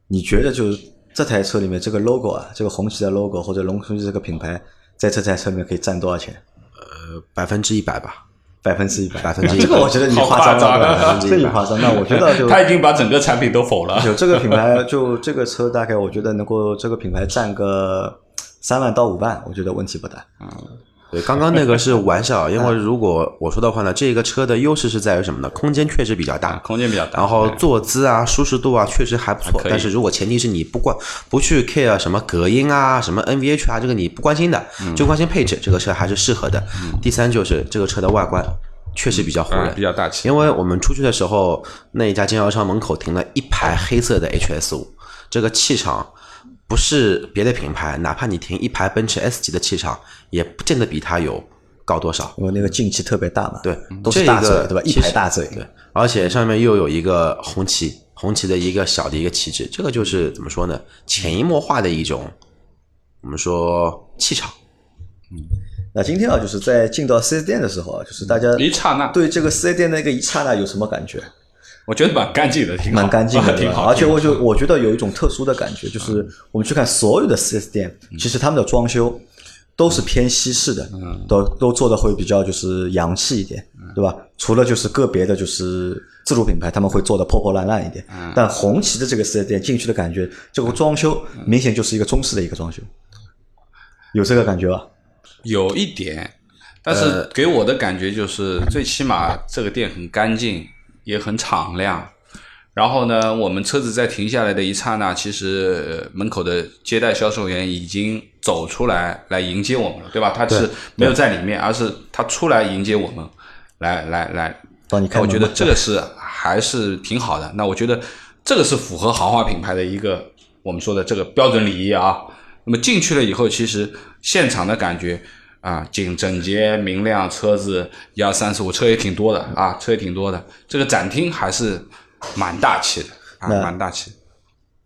你觉得就是这台车里面这个 logo 啊，这个红旗的 logo 或者龙红旗这个品牌，在这台车里面可以占多少钱？呃，百分之一百吧。百分之一百，百分之一百这个我觉得你夸张了，百分之一百 这你夸张。那我觉得就他已经把整个产品都否了。就这个品牌，就这个车大概我觉得能够这个品牌占个三万到五万，我觉得问题不大。对，刚刚那个是玩笑，因为如果我说的话呢，这个车的优势是在于什么呢？空间确实比较大，空间比较大，然后坐姿啊、舒适度啊，确实还不错。但是如果前提是你不关不去 care 什么隔音啊、什么 NVH 啊，这个你不关心的，嗯就关心配置，这个车还是适合的。第三就是这个车的外观确实比较唬啊人，比较大气。因为我们出去的时候，那一家经销商门口停了一排黑色的 HS 五，这个气场不是别的品牌，哪怕你停一排奔驰 S 级的气场，也不见得比它有高多少。因为那个进气特别大嘛，对，都是这个大嘴，对吧？一排大嘴，对，而且上面又有一个红旗，红旗的一个小的一个旗帜，这个就是怎么说呢？潜移默化的一种，我们说气场。嗯那今天啊，就是在进到四 S 店的时候啊，就是大家一刹那对这个四 S 店那个一刹那有什么感觉？我觉得蛮干净的，挺好蛮干净的，挺好。而且我就我觉得有一种特殊的感觉，就是我们去看所有的四 S 店，其实他们的装修都是偏西式的，都都做的会比较就是洋气一点，对吧？除了就是个别的就是自主品牌，他们会做的破破烂烂一点，但红旗的这个四 S 店进去的感觉，这个装修明显就是一个中式的一个装修，有这个感觉吧？有一点，但是给我的感觉就是，最起码这个店很干净，也很敞亮。然后呢，我们车子在停下来的一刹那，其实呃门口的接待销售员已经走出来来迎接我们了，对吧？他是没有在里面，而是他出来迎接我们，来来来。帮你看我觉得这个是还是挺好的。那我觉得这个是符合豪华品牌的一个我们说的这个标准礼仪啊。那么进去了以后，其实现场的感觉啊，整整洁明亮，车子一二三四五，车也挺多的啊，车也挺多的。这个展厅还是蛮大气的啊，蛮大气。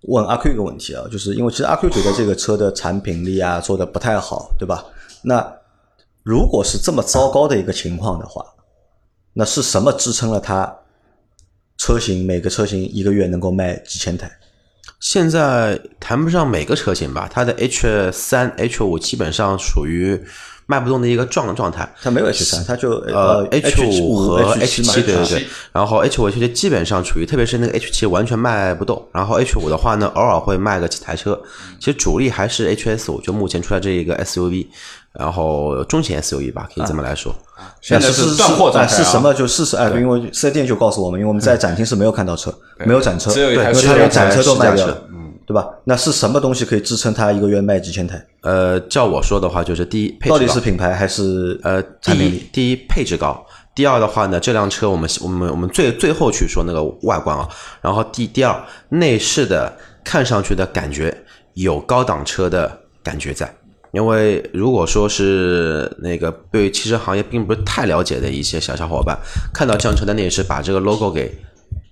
问阿 Q 一个问题啊，就是因为其实阿 Q 觉得这个车的产品力啊做的不太好，对吧？那如果是这么糟糕的一个情况的话，那是什么支撑了它车型每个车型一个月能够卖几千台？现在谈不上每个车型吧，它的 H 三、H 五基本上属于卖不动的一个状状态。它没有 H 三，它就呃，H 五和 H H 七，对对对。然后 H 五、H 七基本上处于，特别是那个 H 七完全卖不动。然后 H 五的话呢，偶尔会卖个几台车。其实主力还是 HS 五，就目前出来这一个 SUV，然后中型 SUV 吧，可以这么来说。现在是断货状态啊是什么？就事实哎，因为四 S 店就告诉我们，因为我们在展厅是没有看到车，没有展车，因为它连展车都卖掉了，对吧？那是什么东西可以支撑它一个月卖几千台？呃，照我说的话，就是第一配置到底是品牌还是呃，第一产品？第一配置高，第二的话呢，这辆车我们我们我们最最后去说那个外观啊，然后第第二内饰的看上去的感觉有高档车的感觉在。因为如果说是那个对汽车行业并不是太了解的一些小小伙伴，看到这辆车的内饰，把这个 logo 给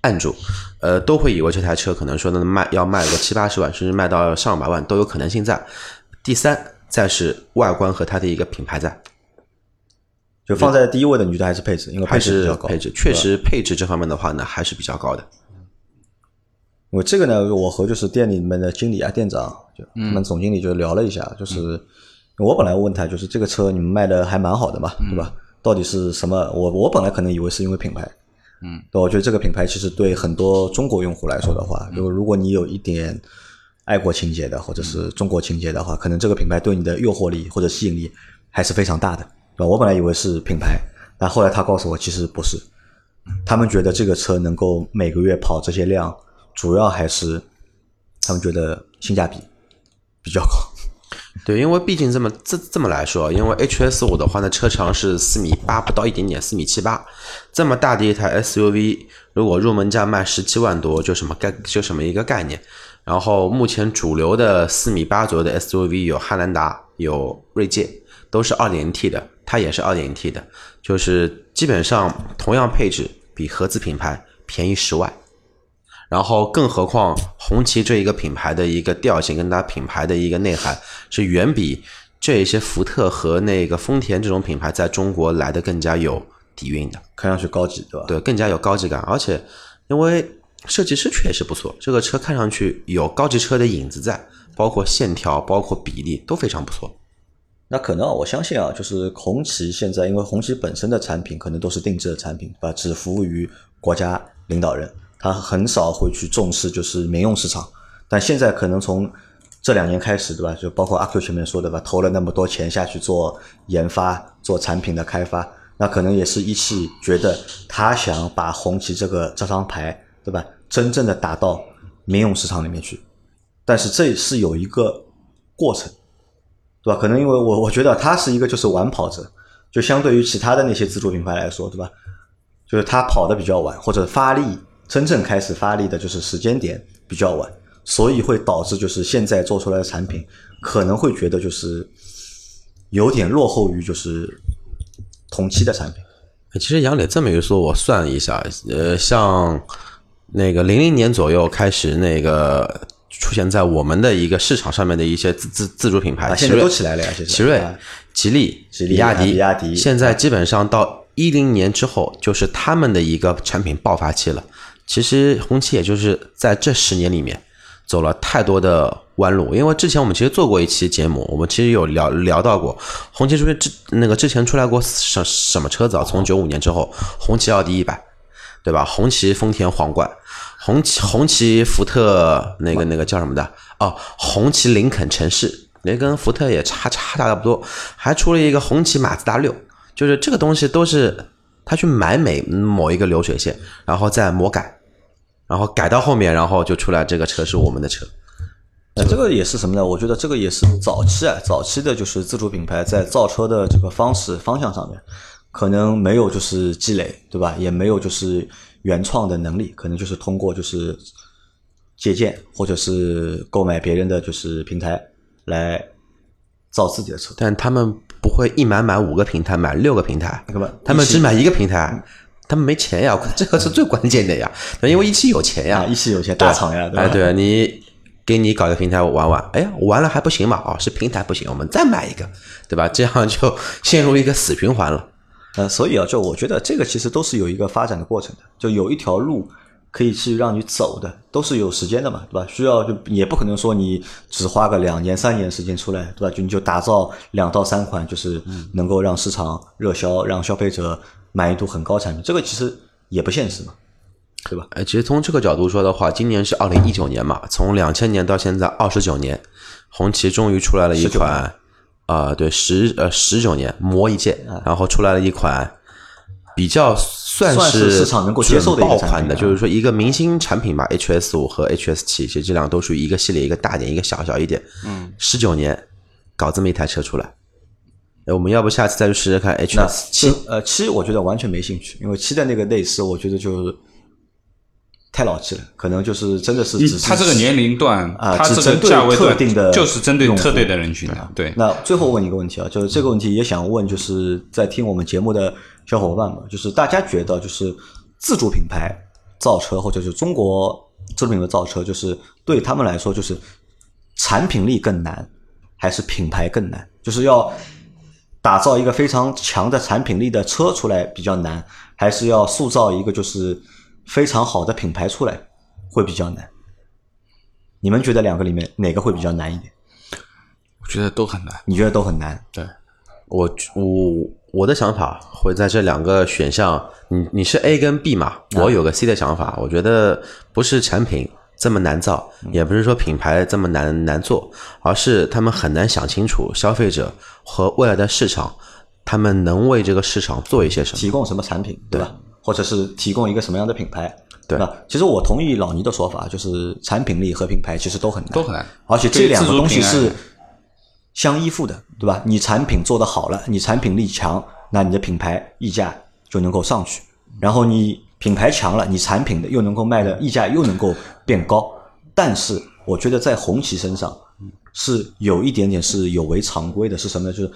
按住，呃，都会以为这台车可能说能卖要卖个七八十万，甚至卖到上百万都有可能性在。第三，再是外观和它的一个品牌在。就放在第一位的，你觉得还是配置？因为还配置比较高，是配置，确实配置这方面的话呢，还是比较高的。我这个呢，我和就是店里面的经理啊、店长，就他们总经理就聊了一下，就是我本来问他，就是这个车你们卖的还蛮好的嘛，对吧？到底是什么？我我本来可能以为是因为品牌，嗯，对，我觉得这个品牌其实对很多中国用户来说的话，就如果你有一点爱国情节的或者是中国情节的话，可能这个品牌对你的诱惑力或者吸引力还是非常大的，对吧？我本来以为是品牌，但后来他告诉我其实不是，他们觉得这个车能够每个月跑这些量。主要还是他们觉得性价比比较高。对，因为毕竟这么这这么来说，因为 HS 五的话呢，车长是四米八不到一点点，四米七八，这么大的一台 SUV，如果入门价卖十七万多，就什么概就什么一个概念。然后目前主流的四米八左右的 SUV 有汉兰达，有锐界，都是二点零 T 的，它也是二点零 T 的，就是基本上同样配置比合资品牌便宜十万。然后，更何况红旗这一个品牌的一个调性，跟它品牌的一个内涵，是远比这一些福特和那个丰田这种品牌在中国来的更加有底蕴的。看上去高级，对吧？对，更加有高级感，而且因为设计师确实不错，这个车看上去有高级车的影子在，包括线条、包括比例都非常不错。那可能啊我相信啊，就是红旗现在，因为红旗本身的产品可能都是定制的产品，对吧？只服务于国家领导人，他很少会去重视就是民用市场。但现在可能从这两年开始，对吧？就包括阿 Q 前面说的吧，投了那么多钱下去做研发、做产品的开发，那可能也是一汽觉得他想把红旗这个这张牌，对吧？真正的打到民用市场里面去。但是这是有一个过程。对吧？可能因为我我觉得他是一个就是晚跑者，就相对于其他的那些自主品牌来说，对吧？就是他跑的比较晚，或者发力真正开始发力的就是时间点比较晚，所以会导致就是现在做出来的产品可能会觉得就是有点落后于就是同期的产品。其实杨磊这么一说，我算了一下，呃，像那个零零年左右开始那个。出现在我们的一个市场上面的一些自自自主品牌，现在都起来了呀，奇瑞、吉利、比亚迪、比亚迪，现在基本上到一零年之后，就是他们的一个产品爆发期了。其实红旗也就是在这十年里面走了太多的弯路，因为之前我们其实做过一期节目，我们其实有聊聊到过红旗出现之那个之前出来过什什么车子啊？从九五年之后，红旗奥迪一百，对吧？红旗丰田皇冠。红旗红旗福特那个那个叫什么的哦，红旗林肯城市，那跟福特也差差差不多，还出了一个红旗马自达六，就是这个东西都是他去买每某一个流水线，然后再魔改，然后改到后面，然后就出来这个车是我们的车。那这个也是什么呢？我觉得这个也是早期啊，早期的就是自主品牌在造车的这个方式方向上面，可能没有就是积累，对吧？也没有就是。原创的能力可能就是通过就是借鉴或者是购买别人的就是平台来造自己的车，但他们不会一买买五个平台，买六个平台，他们只买一个平台，他们没钱呀，这个是最关键的呀，因为一汽有钱呀，一汽有钱大厂呀，哎，对你给你搞个平台玩玩，哎呀，玩了还不行嘛，哦，是平台不行，我们再买一个，对吧？这样就陷入一个死循环了。呃，所以啊，就我觉得这个其实都是有一个发展的过程的，就有一条路可以去让你走的，都是有时间的嘛，对吧？需要就也不可能说你只花个两年三年时间出来，对吧？就你就打造两到三款，就是能够让市场热销、让消费者满意度很高产品，这个其实也不现实嘛，对吧？哎，其实从这个角度说的话，今年是二零一九年嘛，从两千年到现在二十九年，红旗终于出来了一款。啊，对，十呃十九年磨一剑，然后出来了一款比较算是市场能够接受的爆款的，就是说一个明星产品吧，H S 五和 H S 七，其实这两个都属于一个系列，一个大点，一个小小一点。嗯，十九年搞这么一台车出来，我们要不下次再去试试看 H 七？呃，七我觉得完全没兴趣，因为七的那个内饰，我觉得就是。太老气了，可能就是真的是只他这个年龄段啊，他这个价位特定的，就是针对特定的人群的。对。那最后问一个问题啊，就是这个问题也想问，就是在听我们节目的小伙伴们，就是大家觉得，就是自主品牌造车，或者是中国自主品牌造车，就是对他们来说，就是产品力更难，还是品牌更难？就是要打造一个非常强的产品力的车出来比较难，还是要塑造一个就是？非常好的品牌出来会比较难，你们觉得两个里面哪个会比较难一点？我觉得都很难。你觉得都很难？对，我我我的想法会在这两个选项，你你是 A 跟 B 嘛？我有个 C 的想法，我觉得不是产品这么难造，也不是说品牌这么难难做，而是他们很难想清楚消费者和未来的市场，他们能为这个市场做一些什么，提供什么产品，对吧？或者是提供一个什么样的品牌？对，吧其实我同意老倪的说法，就是产品力和品牌其实都很难，都很难。而且这两个东西是相依附的，对吧？你产品做得好了，你产品力强，那你的品牌溢价就能够上去。然后你品牌强了，你产品的又能够卖的溢价又能够变高。但是我觉得在红旗身上是有一点点是有违常规的，是什么呢？就是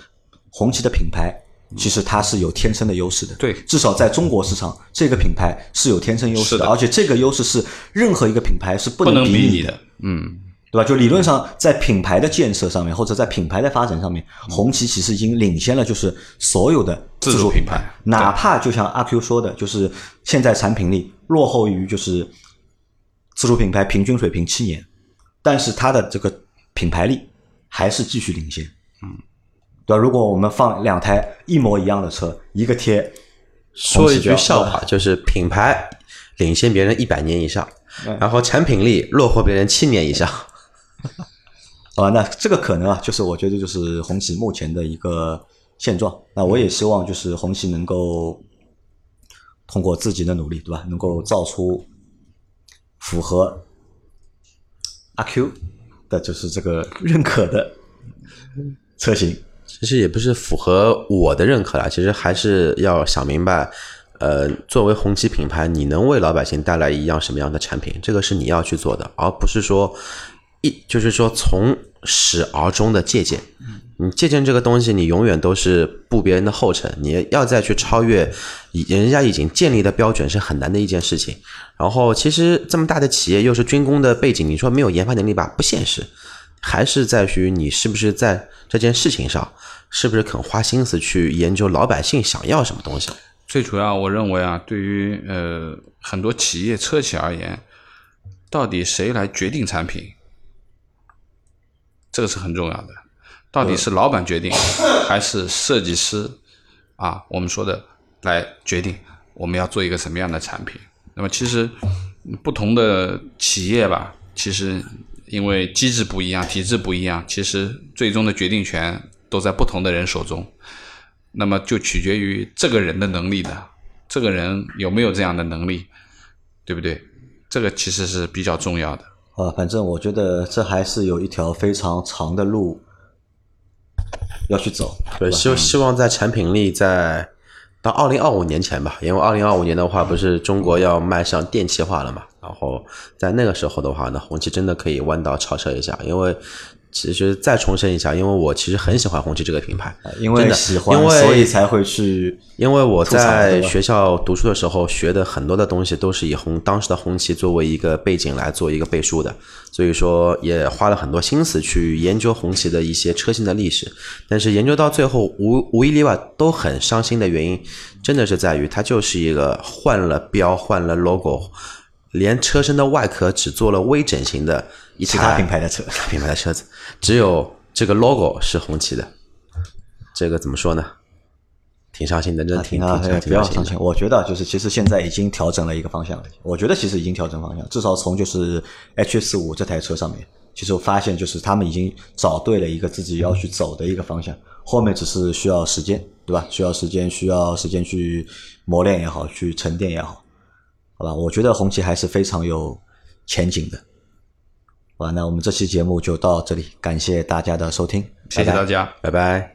红旗的品牌其实它是有天生的优势的。对至少在中国市场，这个品牌是有天生优势是的而且这个优势是任何一个品牌是不不能比比拟的。的。嗯，对吧？就理论上，在品牌的建设上面，或者在品牌的发展上面，红旗其实已经领先了，就是所有的自主主品牌哪怕就像阿 Q 说的，就是现在产品力落后于就是自主品牌平均水平七年，但是它的这个品牌力还是继续领先。嗯，对吧？如果我们放两台一模一样的车，一个贴说一句笑话，就是品牌领先别人一百年以上，嗯然后产品力落后别人七年以上。啊，那这个可能啊，就是我觉得就是红旗目前的一个现状。那我也希望就是红旗能够通过自己的努力，对吧？能够造出符合阿 Q 的，就是这个认可的车型。其实也不是符合我的认可啦，其实还是要想明白，呃，作为红旗品牌，你能为老百姓带来一样什么样的产品，这个是你要去做的，而不是说一就是说从始而终的借鉴。你借鉴这个东西，你永远都是步别人的后尘，你要再去超越已人家已经建立的标准是很难的一件事情。然后，其实这么大的企业又是军工的背景，你说没有研发能力吧，不现实。还是在于你是不是在这件事情上，是不是肯花心思去研究老百姓想要什么东西。最主要我认为啊，对于呃很多企业车企而言，到底谁来决定产品，这个是很重要的。到底是老板决定，还是设计师啊？我们说的来决定我们要做一个什么样的产品？那么其实不同的企业吧，其实因为机制不一样、体制不一样，其实最终的决定权都在不同的人手中。那么就取决于这个人的能力的，这个人有没有这样的能力，对不对？这个其实是比较重要的。啊，反正我觉得这还是有一条非常长的路要去走。对，希希望在产品力在到二零二五年前吧，因为二零二五年的话，不是中国要迈向电气化了嘛？然后在那个时候的话呢，红旗真的可以弯道超车一下，因为。其实再重申一下，因为我其实很喜欢红旗这个品牌，因为喜欢，因为所以才会去。因为我在学校读书的时候学的很多的东西都是以红当时的红旗作为一个背景来做一个背书的，所以说也花了很多心思去研究红旗的一些车型的历史。但是研究到最后无无一例外都很伤心的原因，真的是在于它就是一个换了标换了 logo，连车身的外壳只做了微整形的一其他台品牌的车，品牌的车子，只有这个 logo 是红旗的，这个怎么说呢？挺伤心的，真的挺啊，挺哎挺心的不要伤心。。我觉得就是，其实现在已经调整了一个方向了。我觉得其实已经调整方向，至少从就是 H 四五这台车上面，其实我发现就是他们已经找对了一个自己要去走的一个方向，后面只是需要时间，对吧？需要时间，需要时间去磨练也好，去沉淀也好，好吧？我觉得红旗还是非常有前景的。好吧，那我们这期节目就到这里，感谢大家的收听，谢谢大家。拜拜。